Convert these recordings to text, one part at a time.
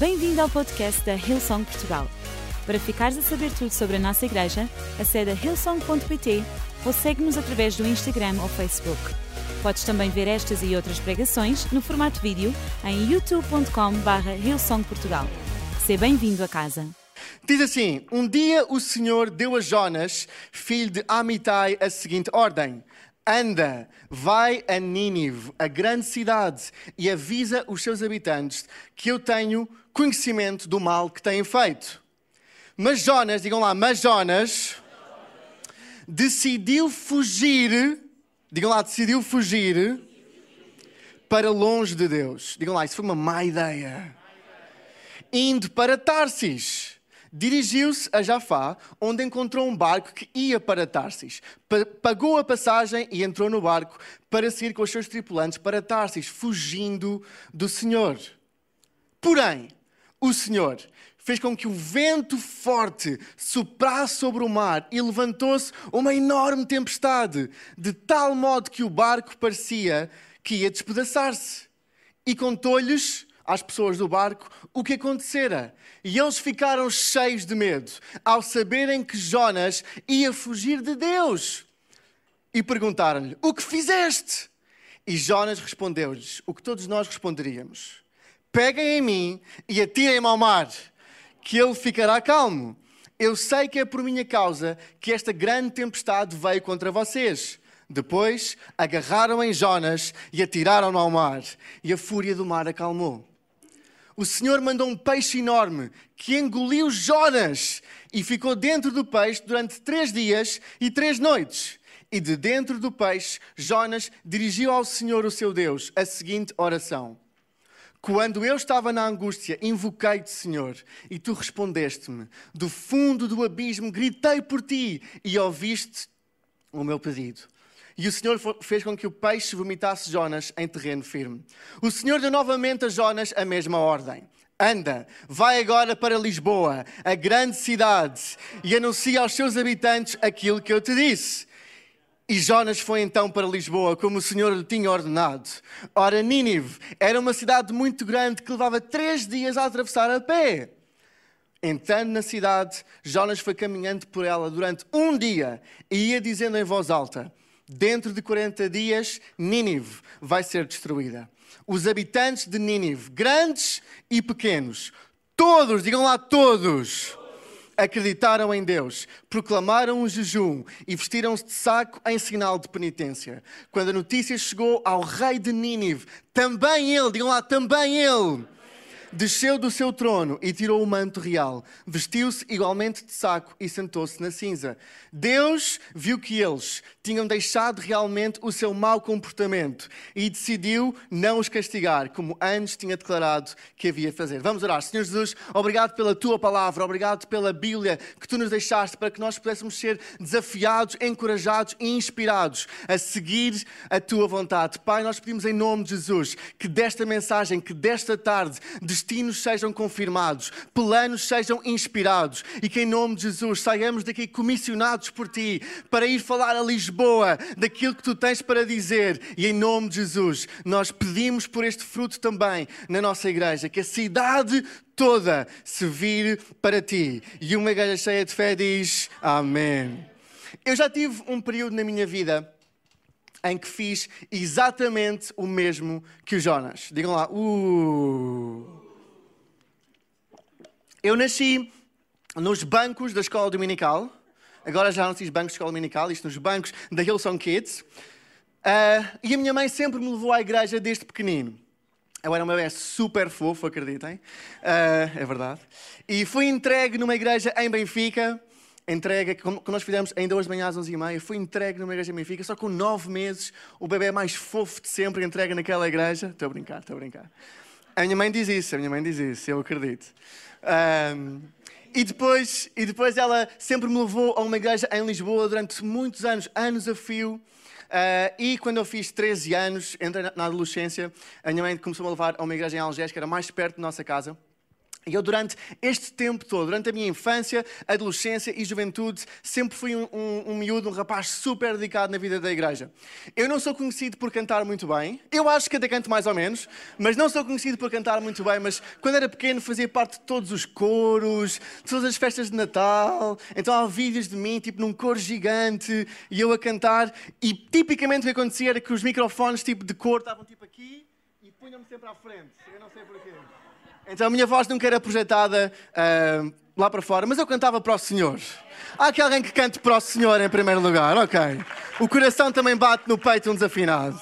Bem-vindo ao podcast da Hillsong Portugal. Para ficares a saber tudo sobre a nossa igreja, acede a hillsong.pt ou segue-nos através do Instagram ou Facebook. Podes também ver estas e outras pregações no formato vídeo em youtube.com.br hillsongportugal. Seja bem-vindo a casa. Diz assim: Um dia o Senhor deu a Jonas, filho de Amitai, a seguinte ordem: Anda, vai a Nínive, a grande cidade, e avisa os seus habitantes que eu tenho conhecimento do mal que têm feito. Mas Jonas, digam lá, mas Jonas decidiu fugir, digam lá, decidiu fugir para longe de Deus. Digam lá, isso foi uma má ideia. Indo para Tarsis dirigiu-se a Jafá, onde encontrou um barco que ia para Tarsis. Pagou a passagem e entrou no barco para seguir com os seus tripulantes para Tarsis, fugindo do Senhor. Porém, o Senhor fez com que o vento forte soprasse sobre o mar e levantou-se uma enorme tempestade, de tal modo que o barco parecia que ia despedaçar-se. E contou-lhes às pessoas do barco o que acontecera. E eles ficaram cheios de medo ao saberem que Jonas ia fugir de Deus. E perguntaram-lhe: O que fizeste? E Jonas respondeu-lhes o que todos nós responderíamos: Peguem em mim e atirem-me ao mar, que ele ficará calmo. Eu sei que é por minha causa que esta grande tempestade veio contra vocês. Depois agarraram em Jonas e atiraram-no ao mar, e a fúria do mar acalmou o Senhor mandou um peixe enorme que engoliu Jonas e ficou dentro do peixe durante três dias e três noites. E de dentro do peixe, Jonas dirigiu ao Senhor, o seu Deus, a seguinte oração: Quando eu estava na angústia, invoquei-te, Senhor, e tu respondeste-me. Do fundo do abismo gritei por ti e ouviste o meu pedido. E o Senhor fez com que o peixe vomitasse Jonas em terreno firme. O Senhor deu novamente a Jonas a mesma ordem. Anda, vai agora para Lisboa, a grande cidade, e anuncia aos seus habitantes aquilo que eu te disse. E Jonas foi então para Lisboa, como o Senhor lhe tinha ordenado. Ora, Nínive era uma cidade muito grande que levava três dias a atravessar a pé. Entrando na cidade, Jonas foi caminhando por ela durante um dia e ia dizendo em voz alta: dentro de 40 dias, Nínive vai ser destruída. Os habitantes de Nínive, grandes e pequenos, todos, digam lá todos, acreditaram em Deus, proclamaram um jejum e vestiram-se de saco em sinal de penitência. Quando a notícia chegou ao rei de Nínive, também ele, digam lá, também ele desceu do seu trono e tirou o manto real, vestiu-se igualmente de saco e sentou-se na cinza. Deus viu que eles tinham deixado realmente o seu mau comportamento e decidiu não os castigar, como antes tinha declarado que havia fazer. Vamos orar. Senhor Jesus, obrigado pela tua palavra, obrigado pela Bíblia que tu nos deixaste para que nós pudéssemos ser desafiados, encorajados e inspirados a seguir a tua vontade. Pai, nós pedimos em nome de Jesus que desta mensagem, que desta tarde, destinos sejam confirmados, planos sejam inspirados e que em nome de Jesus saiamos daqui comissionados por ti para ir falar a Lisboa daquilo que tu tens para dizer. E em nome de Jesus, nós pedimos por este fruto também na nossa igreja, que a cidade toda se vire para ti. E uma igreja cheia de fé diz: Amém. Eu já tive um período na minha vida em que fiz exatamente o mesmo que o Jonas. Digam lá, uh. Eu nasci nos bancos da escola dominical. Agora já não se diz bancos de escola dominical, isto nos bancos da Hillsong Kids. Uh, e a minha mãe sempre me levou à igreja desde pequenino. Eu era uma bebê super fofo, acreditem. Uh, é verdade. E fui entregue numa igreja em Benfica. Entregue, como nós fizemos ainda hoje de manhã às 11h30. Fui entregue numa igreja em Benfica, só com nove meses. O bebê mais fofo de sempre entregue naquela igreja. Estou a brincar, estou a brincar. A minha mãe diz isso, a minha mãe diz isso, eu acredito. Um, e depois, e depois ela sempre me levou a uma igreja em Lisboa durante muitos anos, anos a fio. Uh, e quando eu fiz 13 anos, entrei na adolescência, a minha mãe começou a levar a uma igreja em Algés, que era mais perto da nossa casa. E eu, durante este tempo todo, durante a minha infância, adolescência e juventude, sempre fui um, um, um miúdo, um rapaz super dedicado na vida da igreja. Eu não sou conhecido por cantar muito bem, eu acho que até canto mais ou menos, mas não sou conhecido por cantar muito bem. Mas quando era pequeno, fazia parte de todos os coros, de todas as festas de Natal. Então há vídeos de mim, tipo num coro gigante, e eu a cantar. E tipicamente o que acontecia era que os microfones tipo de cor estavam tipo aqui e punham-me sempre à frente. Eu não sei porquê. Então a minha voz nunca era projetada uh, lá para fora, mas eu cantava para o Senhor. Há aqui alguém que cante para o Senhor em primeiro lugar, ok. O coração também bate no peito um desafinado.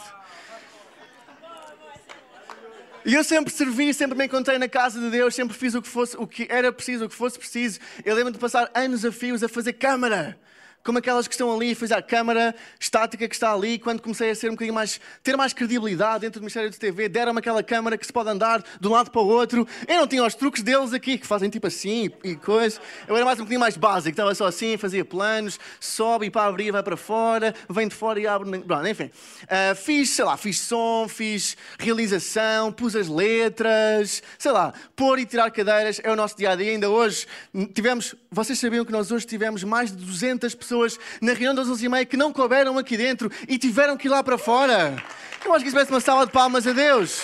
E eu sempre servi, sempre me encontrei na casa de Deus, sempre fiz o que, fosse, o que era preciso, o que fosse preciso. Eu lembro de passar anos a fios a fazer câmara como aquelas que estão ali, fiz a câmara estática que está ali, quando comecei a ser um bocadinho mais, ter mais credibilidade dentro do Ministério de TV, deram-me aquela câmara que se pode andar de um lado para o outro. Eu não tinha os truques deles aqui, que fazem tipo assim e coisa. Eu era mais um bocadinho mais básico, estava só assim, fazia planos, sobe e para abrir, vai para fora, vem de fora e abre. Enfim. Uh, fiz, sei lá, fiz som, fiz realização, pus as letras, sei lá, pôr e tirar cadeiras é o nosso dia a dia. Ainda hoje tivemos, vocês sabiam que nós hoje tivemos mais de 200 pessoas pessoas na reunião das 11 e meia que não couberam aqui dentro e tiveram que ir lá para fora. Eu acho que isso uma sala de palmas a Deus.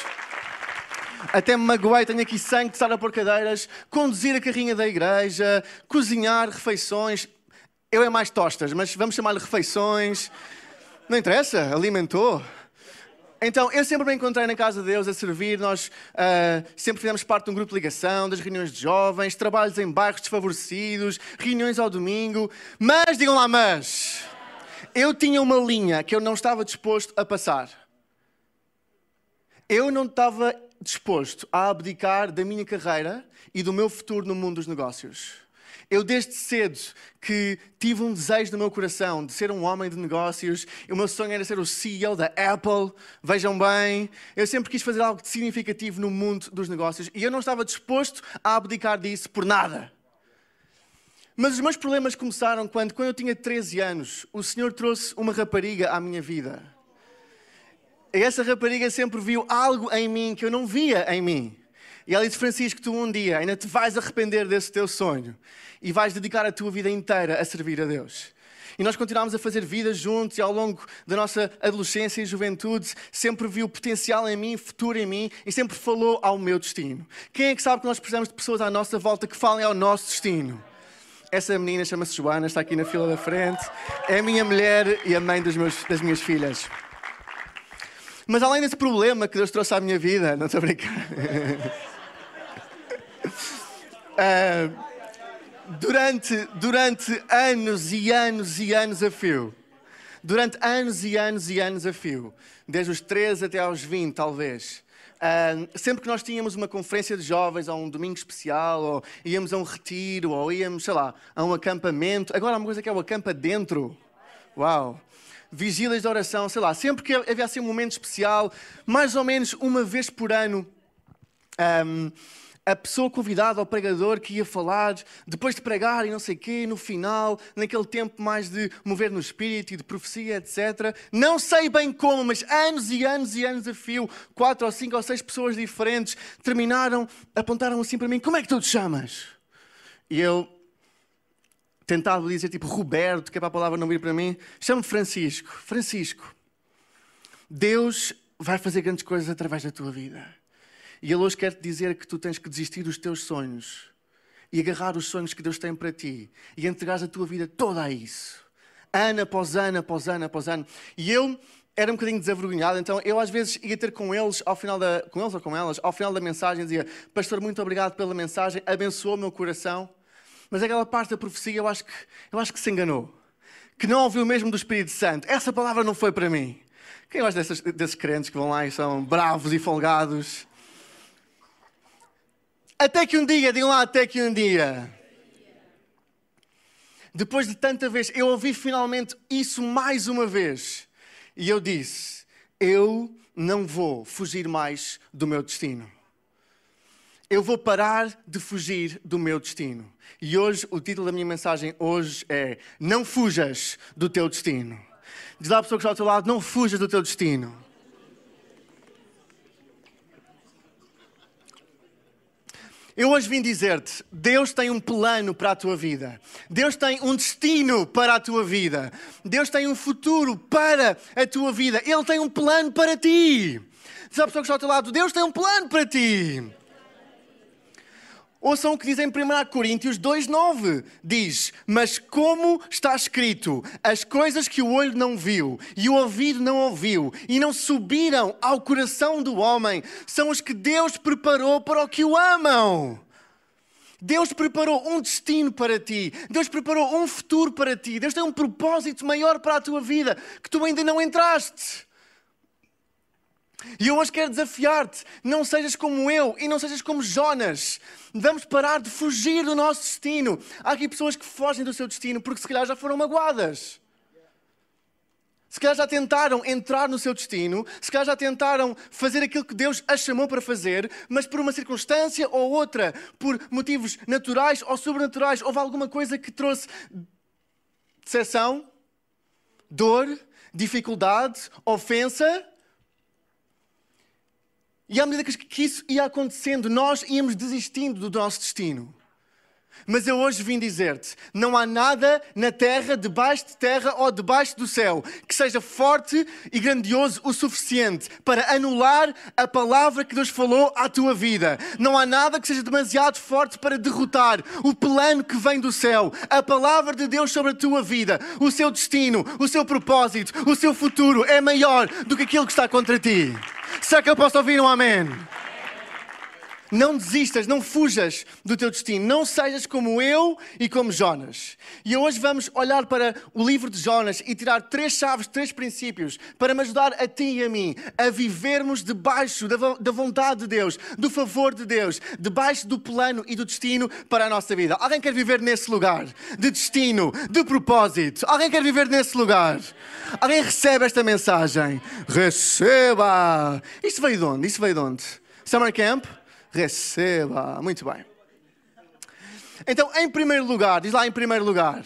Até me magoei, tenho aqui sangue de estar a pôr cadeiras, conduzir a carrinha da igreja, cozinhar refeições. Eu é mais tostas, mas vamos chamar-lhe refeições. Não interessa, alimentou. Então, eu sempre me encontrei na casa de Deus a servir. Nós uh, sempre fizemos parte de um grupo de ligação, das reuniões de jovens, trabalhos em bairros desfavorecidos, reuniões ao domingo. Mas, digam lá, mas, eu tinha uma linha que eu não estava disposto a passar. Eu não estava disposto a abdicar da minha carreira e do meu futuro no mundo dos negócios. Eu, desde cedo, que tive um desejo no meu coração de ser um homem de negócios. O meu sonho era ser o CEO da Apple. Vejam bem, eu sempre quis fazer algo significativo no mundo dos negócios e eu não estava disposto a abdicar disso por nada. Mas os meus problemas começaram quando, quando eu tinha 13 anos, o Senhor trouxe uma rapariga à minha vida. E essa rapariga sempre viu algo em mim que eu não via em mim. E ela disse: Francisco, tu um dia ainda te vais arrepender desse teu sonho e vais dedicar a tua vida inteira a servir a Deus. E nós continuámos a fazer vida juntos e ao longo da nossa adolescência e juventude sempre viu potencial em mim, futuro em mim e sempre falou ao meu destino. Quem é que sabe que nós precisamos de pessoas à nossa volta que falem ao nosso destino? Essa menina chama-se Joana, está aqui na fila da frente. É a minha mulher e a mãe meus, das minhas filhas. Mas além desse problema que Deus trouxe à minha vida, não estou a brincar. Uh, durante, durante anos e anos e anos a fio, durante anos e anos e anos a fio, desde os 13 até aos 20, talvez, uh, sempre que nós tínhamos uma conferência de jovens, ou um domingo especial, ou íamos a um retiro, ou íamos, sei lá, a um acampamento. Agora há uma coisa que é o acampa dentro. Uau! Vigílias de oração, sei lá, sempre que havia assim um momento especial, mais ou menos uma vez por ano. Um, a pessoa convidada, o pregador que ia falar, depois de pregar e não sei o quê, no final, naquele tempo mais de mover no espírito e de profecia, etc. Não sei bem como, mas anos e anos e anos a fio, quatro ou cinco ou seis pessoas diferentes terminaram, apontaram assim para mim: Como é que tu te chamas? E eu tentava dizer tipo Roberto, que é para a palavra não vir para mim, chamo Francisco. Francisco, Deus vai fazer grandes coisas através da tua vida. E Ele hoje quer te dizer que tu tens que desistir dos teus sonhos e agarrar os sonhos que Deus tem para ti e entregar a tua vida toda a isso. Ano após ano, após ano, após ano. E eu era um bocadinho desavergonhado, então eu às vezes ia ter com eles, ao final da, com eles ou com elas, ao final da mensagem, dizia: Pastor, muito obrigado pela mensagem, abençoou o meu coração. Mas aquela parte da profecia eu acho que, eu acho que se enganou. Que não ouviu mesmo do Espírito Santo. Essa palavra não foi para mim. Quem gosta desses, desses crentes que vão lá e são bravos e folgados? Até que um dia, digam lá, até que um dia. Depois de tanta vez, eu ouvi finalmente isso mais uma vez. E eu disse: Eu não vou fugir mais do meu destino. Eu vou parar de fugir do meu destino. E hoje, o título da minha mensagem hoje é Não fujas do teu destino. Diz lá a pessoa que está ao teu lado, não fujas do teu destino. Eu hoje vim dizer-te: Deus tem um plano para a tua vida. Deus tem um destino para a tua vida. Deus tem um futuro para a tua vida. Ele tem um plano para ti. Diz a pessoa que está ao teu lado: Deus tem um plano para ti. Ouçam o que diz em 1 Coríntios 2,9. Diz: Mas como está escrito, as coisas que o olho não viu e o ouvido não ouviu e não subiram ao coração do homem, são os que Deus preparou para o que o amam. Deus preparou um destino para ti. Deus preparou um futuro para ti. Deus tem um propósito maior para a tua vida que tu ainda não entraste. E eu hoje quero desafiar-te: não sejas como eu e não sejas como Jonas. Vamos parar de fugir do nosso destino. Há aqui pessoas que fogem do seu destino porque se calhar já foram magoadas. Se calhar já tentaram entrar no seu destino, se calhar já tentaram fazer aquilo que Deus as chamou para fazer, mas por uma circunstância ou outra, por motivos naturais ou sobrenaturais, houve alguma coisa que trouxe decepção, dor, dificuldade, ofensa e à medida que isso ia acontecendo, nós íamos desistindo do nosso destino. Mas eu hoje vim dizer-te: não há nada na terra, debaixo de terra ou debaixo do céu, que seja forte e grandioso o suficiente para anular a palavra que Deus falou à tua vida. Não há nada que seja demasiado forte para derrotar o plano que vem do céu, a palavra de Deus sobre a tua vida, o seu destino, o seu propósito, o seu futuro é maior do que aquilo que está contra ti. Será que eu posso ouvir um amém? Não desistas, não fujas do teu destino. Não sejas como eu e como Jonas. E hoje vamos olhar para o livro de Jonas e tirar três chaves, três princípios para me ajudar a ti e a mim a vivermos debaixo da vontade de Deus, do favor de Deus, debaixo do plano e do destino para a nossa vida. Alguém quer viver nesse lugar de destino, de propósito? Alguém quer viver nesse lugar? Alguém recebe esta mensagem? Receba! Isto veio de onde? Isto veio de onde? Summer Camp? Receba. Muito bem. Então, em primeiro lugar, diz lá em primeiro lugar,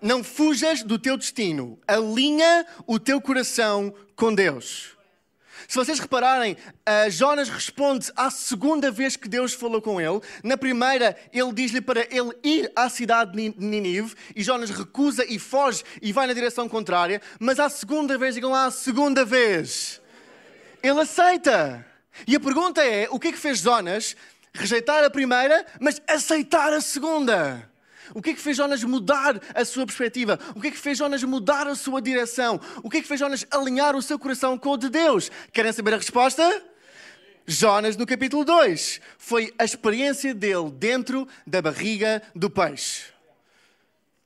não fujas do teu destino, alinha o teu coração com Deus. Se vocês repararem, Jonas responde à segunda vez que Deus falou com ele. Na primeira, ele diz-lhe para ele ir à cidade de Ninive e Jonas recusa e foge e vai na direção contrária. Mas à segunda vez, digam lá, a segunda vez, ele aceita. E a pergunta é: o que é que fez Jonas rejeitar a primeira, mas aceitar a segunda? O que é que fez Jonas mudar a sua perspectiva? O que é que fez Jonas mudar a sua direção? O que é que fez Jonas alinhar o seu coração com o de Deus? Querem saber a resposta? Jonas, no capítulo 2, foi a experiência dele dentro da barriga do peixe.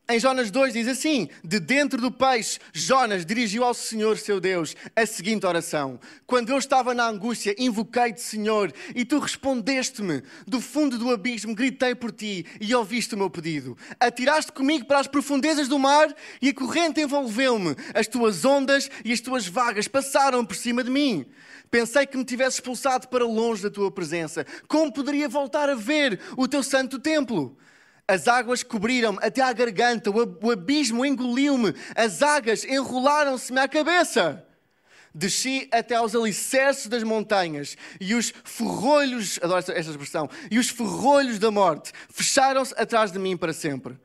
Em Jonas 2 diz assim: De dentro do peixe, Jonas dirigiu ao Senhor seu Deus a seguinte oração: Quando eu estava na angústia, invoquei-te, Senhor, e tu respondeste-me. Do fundo do abismo gritei por ti e ouviste o meu pedido. Atiraste comigo para as profundezas do mar e a corrente envolveu-me. As tuas ondas e as tuas vagas passaram por cima de mim. Pensei que me tivesse expulsado para longe da tua presença. Como poderia voltar a ver o teu santo templo? As águas cobriram-me até à garganta, o abismo engoliu-me, as águas enrolaram-se-me à cabeça. Desci até aos alicerces das montanhas e os ferrolhos, adoro esta expressão, e os ferrolhos da morte fecharam-se atrás de mim para sempre.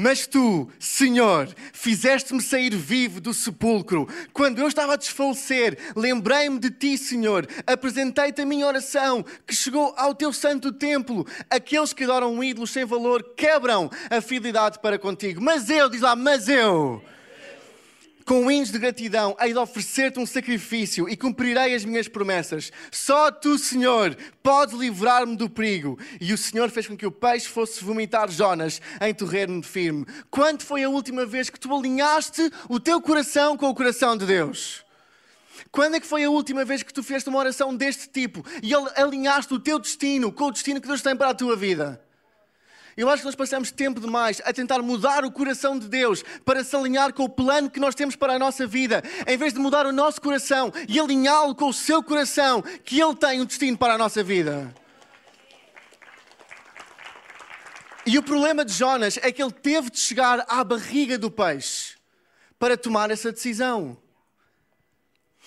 Mas tu, Senhor, fizeste-me sair vivo do sepulcro. Quando eu estava a desfalecer, lembrei-me de ti, Senhor. Apresentei-te a minha oração, que chegou ao teu santo templo. Aqueles que adoram ídolos sem valor quebram a fidelidade para contigo. Mas eu, diz lá, mas eu com hinos de gratidão, hei de oferecer-te um sacrifício e cumprirei as minhas promessas. Só tu, Senhor, podes livrar-me do perigo. E o Senhor fez com que o peixe fosse vomitar Jonas em terreno firme. Quando foi a última vez que tu alinhaste o teu coração com o coração de Deus? Quando é que foi a última vez que tu fizeste uma oração deste tipo e alinhaste o teu destino com o destino que Deus tem para a tua vida? Eu acho que nós passamos tempo demais a tentar mudar o coração de Deus para se alinhar com o plano que nós temos para a nossa vida, em vez de mudar o nosso coração e alinhá-lo com o seu coração, que Ele tem um destino para a nossa vida. E o problema de Jonas é que ele teve de chegar à barriga do peixe para tomar essa decisão.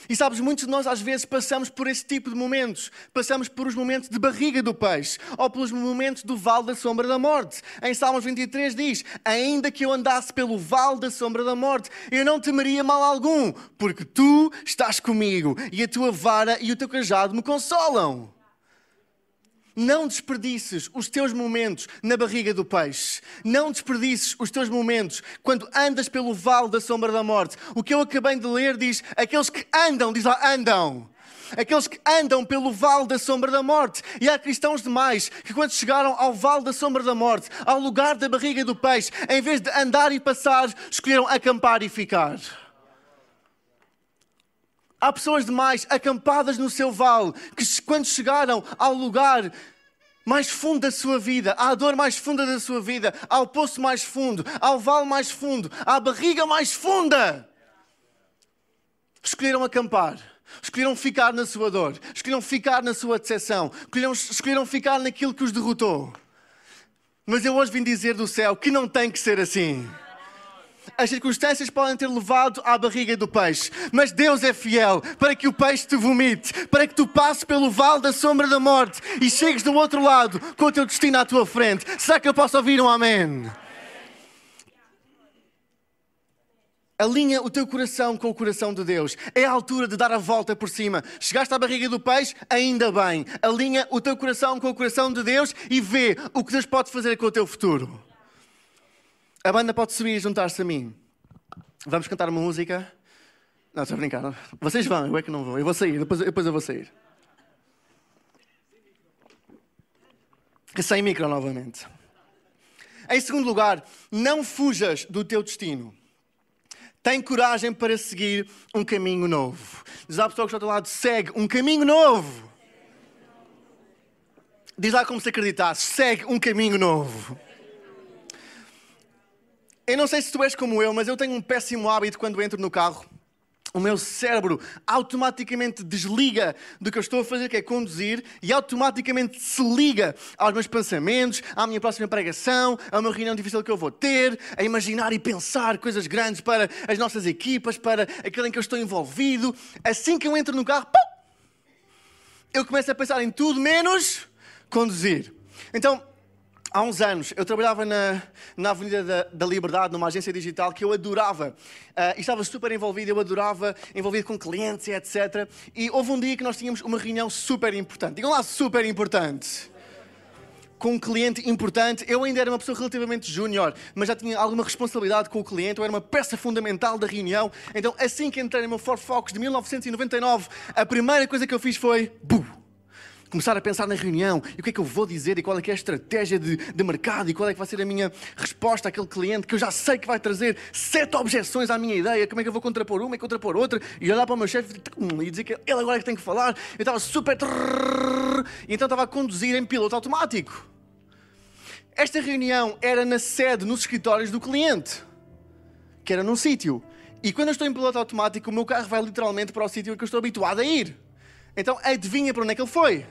E sabes, muitos de nós às vezes passamos por esse tipo de momentos. Passamos por os momentos de barriga do peixe, ou pelos momentos do vale da sombra da morte. Em Salmos 23 diz: Ainda que eu andasse pelo vale da sombra da morte, eu não temeria mal algum, porque tu estás comigo, e a tua vara e o teu cajado me consolam. Não desperdices os teus momentos na barriga do peixe. Não desperdices os teus momentos quando andas pelo vale da sombra da morte. O que eu acabei de ler diz: aqueles que andam, diz lá, andam. Aqueles que andam pelo vale da sombra da morte. E há cristãos demais que, quando chegaram ao vale da sombra da morte, ao lugar da barriga do peixe, em vez de andar e passar, escolheram acampar e ficar. Há pessoas demais acampadas no seu vale que, quando chegaram ao lugar mais fundo da sua vida, à dor mais funda da sua vida, ao poço mais fundo, ao vale mais fundo, à barriga mais funda, escolheram acampar. Escolheram ficar na sua dor, escolheram ficar na sua decepção, escolheram, escolheram ficar naquilo que os derrotou. Mas eu hoje vim dizer do céu que não tem que ser assim. As circunstâncias podem ter levado à barriga do peixe, mas Deus é fiel para que o peixe te vomite, para que tu passes pelo vale da sombra da morte e chegues do outro lado com o teu destino à tua frente. Será que eu posso ouvir um amém? Alinha o teu coração com o coração de Deus. É a altura de dar a volta por cima. Chegaste à barriga do peixe? Ainda bem. Alinha o teu coração com o coração de Deus e vê o que Deus pode fazer com o teu futuro. A banda pode subir e juntar-se a mim. Vamos cantar uma música. Não, estou a brincar. Vocês vão, eu é que não vou. Eu vou sair, depois, depois eu vou sair. Sem micro novamente. Em segundo lugar, não fujas do teu destino. Tem coragem para seguir um caminho novo. Diz à pessoa que está ao teu lado, segue um caminho novo. Diz lá como se acreditasse, segue um caminho novo. Eu não sei se tu és como eu, mas eu tenho um péssimo hábito quando entro no carro. O meu cérebro automaticamente desliga do que eu estou a fazer, que é conduzir, e automaticamente se liga aos meus pensamentos, à minha próxima pregação, a uma reunião difícil que eu vou ter, a imaginar e pensar coisas grandes para as nossas equipas, para aquele em que eu estou envolvido. Assim que eu entro no carro, eu começo a pensar em tudo menos conduzir. Então, Há uns anos eu trabalhava na, na Avenida da, da, Liberdade, numa agência digital que eu adorava uh, e estava super envolvido. Eu adorava, envolvido com clientes etc. E houve um dia que nós tínhamos uma reunião super importante. Digam lá, super importante. Com um cliente importante. Eu ainda era uma pessoa relativamente júnior, mas já tinha alguma responsabilidade com o cliente. Eu era uma peça fundamental da reunião. Então, assim que entrei no meu Ford Focus de 1999, a primeira coisa que eu fiz foi. Buh! Começar a pensar na reunião e o que é que eu vou dizer e qual é que é a estratégia de, de mercado e qual é que vai ser a minha resposta àquele cliente que eu já sei que vai trazer sete objeções à minha ideia, como é que eu vou contrapor uma e contrapor outra e olhar para o meu chefe e dizer que ele agora é que tem que falar. Eu estava super... E então estava a conduzir em piloto automático. Esta reunião era na sede, nos escritórios do cliente, que era num sítio. E quando eu estou em piloto automático, o meu carro vai literalmente para o sítio que eu estou habituado a ir. Então adivinha para onde é que ele foi?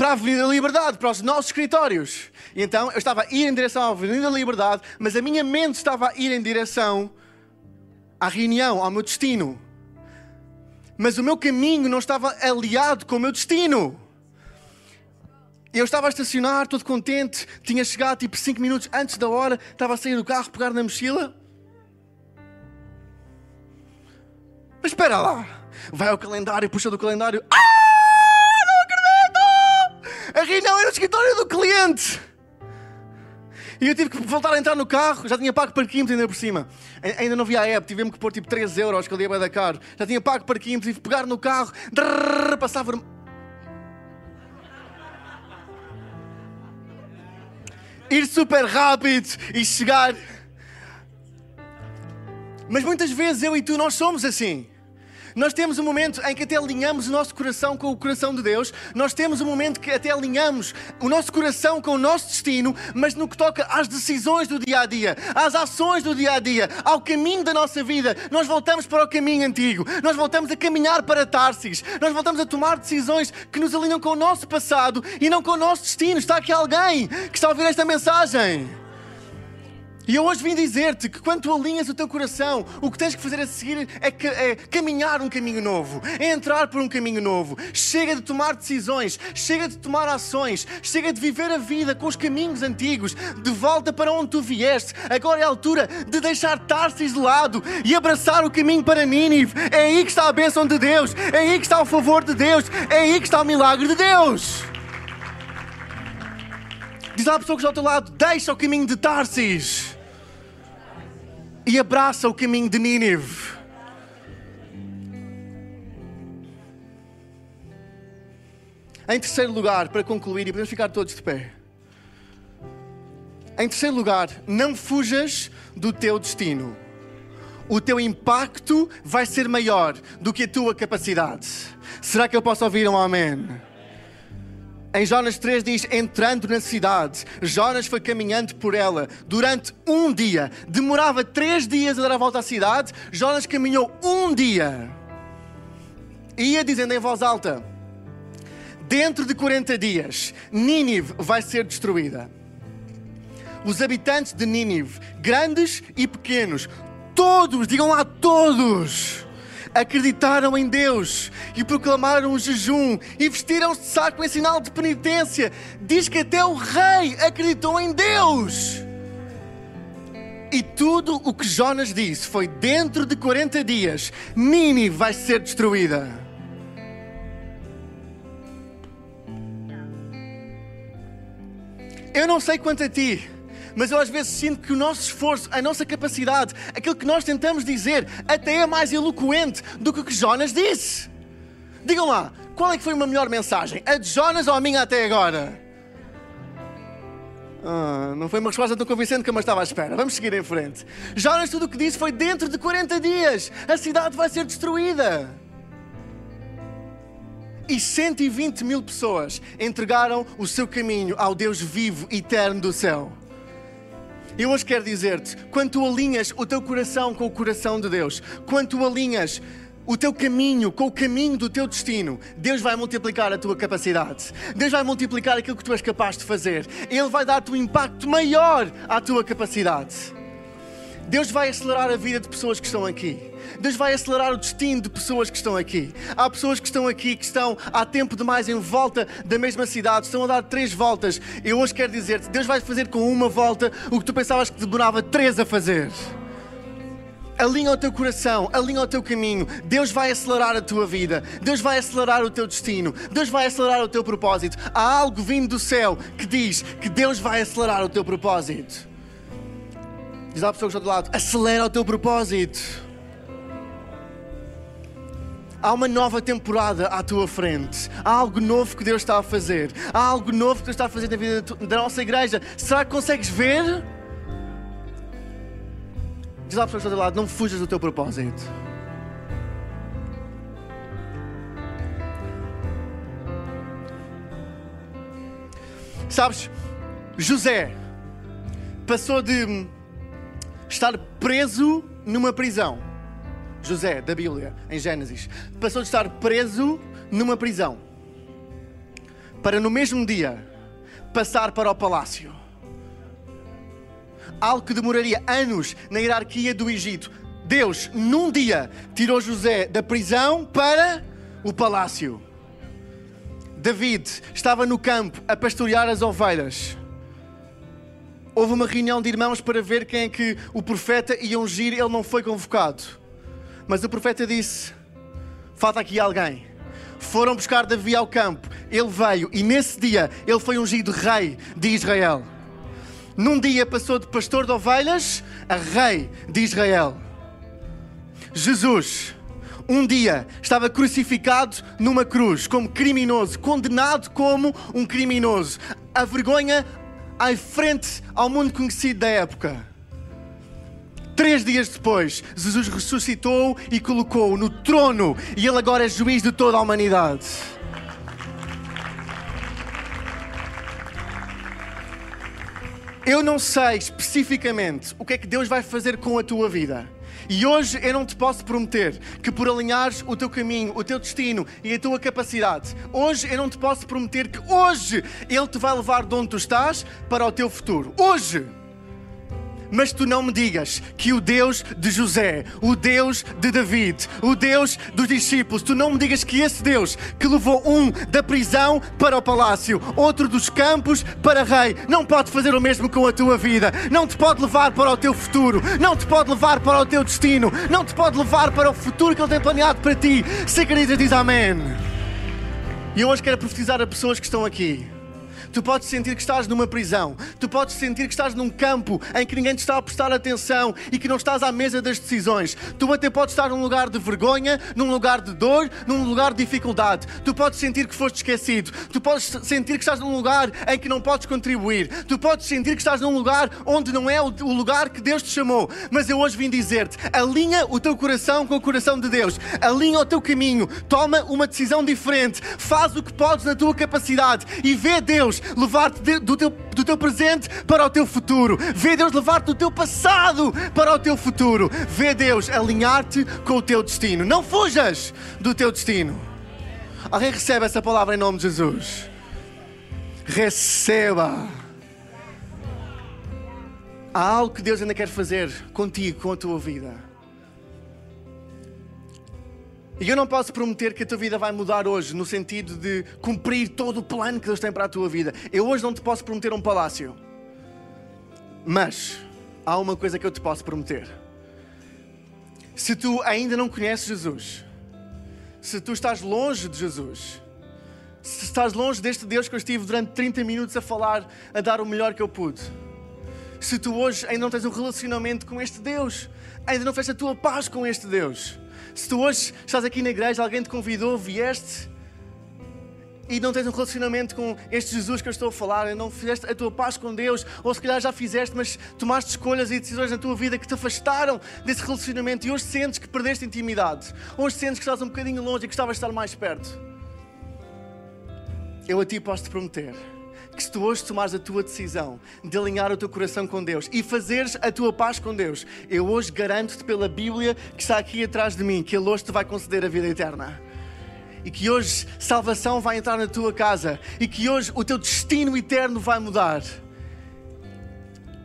Para a Avenida da Liberdade, para os nossos escritórios. E então eu estava a ir em direção à Avenida da Liberdade, mas a minha mente estava a ir em direção à reunião, ao meu destino. Mas o meu caminho não estava aliado com o meu destino. Eu estava a estacionar, todo contente, tinha chegado tipo 5 minutos antes da hora, estava a sair do carro, pegar na mochila. Mas espera lá, vai ao calendário, puxa do calendário. Ah! A reunião era no escritório do cliente. E eu tive que voltar a entrar no carro, já tinha pago parquímetro ainda por cima. Ainda não havia a app, tivemos que pôr tipo 3 euros que ali ia da caro. Já tinha pago parquímetro, tive que pegar no carro, drrr, passava. Ir super rápido e chegar. Mas muitas vezes eu e tu nós somos assim. Nós temos um momento em que até alinhamos o nosso coração com o coração de Deus. Nós temos um momento que até alinhamos o nosso coração com o nosso destino, mas no que toca às decisões do dia a dia, às ações do dia a dia, ao caminho da nossa vida, nós voltamos para o caminho antigo. Nós voltamos a caminhar para Tarsis. Nós voltamos a tomar decisões que nos alinham com o nosso passado e não com o nosso destino. Está aqui alguém que está a ouvir esta mensagem. E eu hoje vim dizer-te que quando tu alinhas o teu coração, o que tens que fazer a seguir é, é, caminhar um caminho novo, é entrar por um caminho novo. Chega de tomar decisões, chega de tomar ações, chega de viver a vida com os caminhos antigos, de volta para onde tu vieste. Agora é a altura de deixar Tarsis de lado e abraçar o caminho para Nínive. É aí que está a bênção de Deus, é aí que está o favor de Deus, é aí que está o milagre de Deus. Diz à pessoa que está ao teu lado: deixa o caminho de Tarsis e abraça o caminho de Nínive. Em terceiro lugar, para concluir, e podemos ficar todos de pé. Em terceiro lugar, não fujas do teu destino. O teu impacto vai ser maior do que a tua capacidade. Será que eu posso ouvir um amém? Em Jonas 3 diz: entrando na cidade, Jonas foi caminhando por ela durante um dia. Demorava três dias a dar a volta à cidade. Jonas caminhou um dia. Ia dizendo em voz alta: Dentro de 40 dias, Nínive vai ser destruída. Os habitantes de Nínive, grandes e pequenos, todos, digam lá todos, acreditaram em Deus e proclamaram jejum e vestiram-se de saco em sinal de penitência. Diz que até o rei acreditou em Deus. E tudo o que Jonas disse foi: dentro de 40 dias, Nínive vai ser destruída. Eu não sei quanto a ti, mas eu às vezes sinto que o nosso esforço, a nossa capacidade, aquilo que nós tentamos dizer, até é mais eloquente do que o que Jonas disse. Digam lá, qual é que foi uma melhor mensagem? A de Jonas ou a minha até agora? Ah, não foi uma resposta tão convincente como eu estava à espera. Vamos seguir em frente. Jonas, tudo o que disse foi dentro de 40 dias a cidade vai ser destruída. E 120 mil pessoas entregaram o seu caminho ao Deus vivo eterno do céu. Eu hoje quero dizer-te: quando tu alinhas o teu coração com o coração de Deus, quando tu alinhas o teu caminho com o caminho do teu destino, Deus vai multiplicar a tua capacidade. Deus vai multiplicar aquilo que tu és capaz de fazer. Ele vai dar-te um impacto maior à tua capacidade. Deus vai acelerar a vida de pessoas que estão aqui. Deus vai acelerar o destino de pessoas que estão aqui. Há pessoas que estão aqui que estão há tempo demais em volta da mesma cidade, estão a dar três voltas. Eu hoje quero dizer-te: Deus vai fazer com uma volta o que tu pensavas que demorava três a fazer. Alinha o teu coração, alinha o teu caminho. Deus vai acelerar a tua vida. Deus vai acelerar o teu destino. Deus vai acelerar o teu propósito. Há algo vindo do céu que diz que Deus vai acelerar o teu propósito. Diz à pessoa que está do lado: acelera o teu propósito. Há uma nova temporada à tua frente. Há algo novo que Deus está a fazer. Há algo novo que Deus está a fazer na vida da nossa igreja. Será que consegues ver? Diz à pessoa que está do lado: não fujas do teu propósito. Sabes, José passou de estar preso numa prisão. José, da Bíblia, em Gênesis, passou de estar preso numa prisão para no mesmo dia passar para o palácio. Algo que demoraria anos na hierarquia do Egito. Deus, num dia, tirou José da prisão para o palácio. David estava no campo a pastorear as ovelhas. Houve uma reunião de irmãos para ver quem é que o profeta ia ungir, ele não foi convocado. Mas o profeta disse: Falta aqui alguém. Foram buscar Davi ao campo, ele veio e nesse dia ele foi ungido rei de Israel. Num dia passou de pastor de ovelhas a rei de Israel. Jesus, um dia estava crucificado numa cruz como criminoso, condenado como um criminoso. A vergonha à frente ao mundo conhecido da época. Três dias depois, Jesus ressuscitou e colocou-o no trono, e ele agora é juiz de toda a humanidade. Eu não sei especificamente o que é que Deus vai fazer com a tua vida. E hoje eu não te posso prometer que por alinhares o teu caminho, o teu destino e a tua capacidade, hoje eu não te posso prometer que hoje Ele te vai levar de onde tu estás para o teu futuro. Hoje! Mas tu não me digas que o Deus de José, o Deus de David, o Deus dos discípulos, tu não me digas que esse Deus que levou um da prisão para o palácio, outro dos campos para rei, não pode fazer o mesmo com a tua vida, não te pode levar para o teu futuro, não te pode levar para o teu destino, não te pode levar para o futuro que Ele tem planeado para ti. Se acreditas, diz amém. E eu hoje quero profetizar a pessoas que estão aqui. Tu podes sentir que estás numa prisão. Tu podes sentir que estás num campo em que ninguém te está a prestar atenção e que não estás à mesa das decisões. Tu até podes estar num lugar de vergonha, num lugar de dor, num lugar de dificuldade. Tu podes sentir que foste esquecido. Tu podes sentir que estás num lugar em que não podes contribuir. Tu podes sentir que estás num lugar onde não é o lugar que Deus te chamou. Mas eu hoje vim dizer-te: alinha o teu coração com o coração de Deus. Alinha o teu caminho. Toma uma decisão diferente. Faz o que podes na tua capacidade e vê Deus levar-te do teu, do teu presente para o teu futuro. Vê Deus levar-te do teu passado para o teu futuro. Vê Deus alinhar-te com o teu destino. Não fujas do teu destino. Alguém recebe essa palavra em nome de Jesus? Receba. Há algo que Deus ainda quer fazer contigo, com a tua vida. E eu não posso prometer que a tua vida vai mudar hoje, no sentido de cumprir todo o plano que Deus tem para a tua vida. Eu hoje não te posso prometer um palácio. Mas há uma coisa que eu te posso prometer. Se tu ainda não conheces Jesus, se tu estás longe de Jesus, se estás longe deste Deus que eu estive durante 30 minutos a falar, a dar o melhor que eu pude, se tu hoje ainda não tens um relacionamento com este Deus, ainda não fez a tua paz com este Deus, se tu hoje estás aqui na igreja, alguém te convidou, vieste e não tens um relacionamento com este Jesus que eu estou a falar, não fizeste a tua paz com Deus, ou se calhar já fizeste, mas tomaste escolhas e decisões na tua vida que te afastaram desse relacionamento e hoje sentes que perdeste intimidade, hoje sentes que estás um bocadinho longe e que gostavas de estar mais perto. Eu a ti posso te prometer que tu hoje tomares a tua decisão de alinhar o teu coração com Deus e fazeres a tua paz com Deus, eu hoje garanto-te pela Bíblia que está aqui atrás de mim que Ele hoje te vai conceder a vida eterna. E que hoje salvação vai entrar na tua casa. E que hoje o teu destino eterno vai mudar.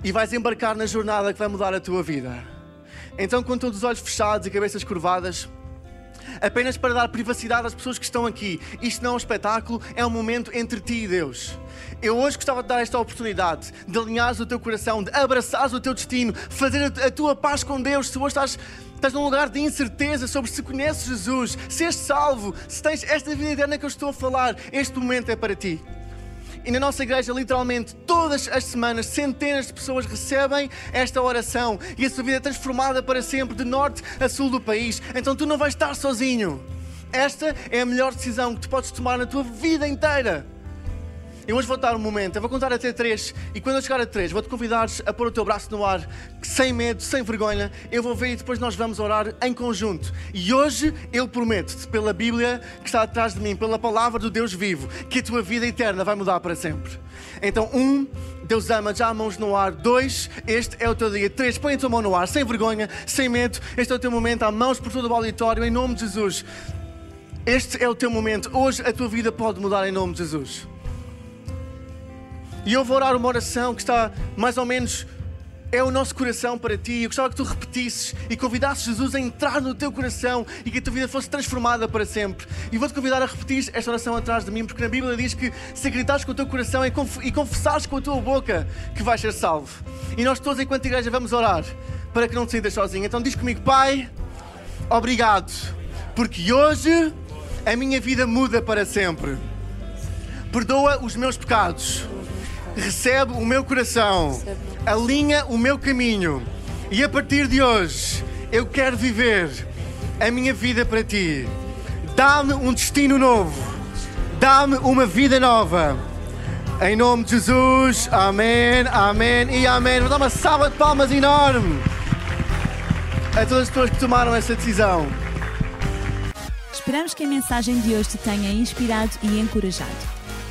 E vais embarcar na jornada que vai mudar a tua vida. Então, com todos os olhos fechados e cabeças curvadas, apenas para dar privacidade às pessoas que estão aqui. Isto não é um espetáculo, é um momento entre ti e Deus. Eu hoje gostava de dar esta oportunidade de alinhares o teu coração, de abraçares o teu destino, fazer a tua paz com Deus. Se hoje estás estás num lugar de incerteza sobre se conheces Jesus, se és salvo, se tens esta vida eterna que eu estou a falar, este momento é para ti. E na nossa igreja, literalmente, todas as semanas, centenas de pessoas recebem esta oração e a sua vida é transformada para sempre, de norte a sul do país. Então tu não vais estar sozinho. Esta é a melhor decisão que tu podes tomar na tua vida inteira. Eu hoje vou dar um momento, eu vou contar até três, e quando eu chegar a três, vou-te convidar a pôr o teu braço no ar, sem medo, sem vergonha. Eu vou ver e depois nós vamos orar em conjunto. E hoje eu prometo-te, pela Bíblia que está atrás de mim, pela palavra do Deus vivo, que a tua vida eterna vai mudar para sempre. Então, um, Deus ama, já mãos no ar. Dois, este é o teu dia. Três, põe a tua mão no ar, sem vergonha, sem medo. Este é o teu momento. Há mãos por todo o auditório, em nome de Jesus. Este é o teu momento. Hoje a tua vida pode mudar em nome de Jesus. E eu vou orar uma oração que está mais ou menos é o nosso coração para ti. Eu gostava que tu repetisses e convidasses Jesus a entrar no teu coração e que a tua vida fosse transformada para sempre. E vou-te convidar a repetir esta oração atrás de mim, porque na Bíblia diz que se acreditares com o teu coração e confessares com a tua boca que vais ser salvo. E nós todos, enquanto igreja, vamos orar para que não te sintas sozinho. Então diz comigo, Pai, obrigado, porque hoje a minha vida muda para sempre. Perdoa os meus pecados recebe o meu coração, alinha o meu caminho e a partir de hoje eu quero viver a minha vida para ti. Dá-me um destino novo, dá-me uma vida nova. Em nome de Jesus, amém, amém e amém. Vou dar uma salva de palmas enorme a todas as pessoas que tomaram essa decisão. Esperamos que a mensagem de hoje te tenha inspirado e encorajado.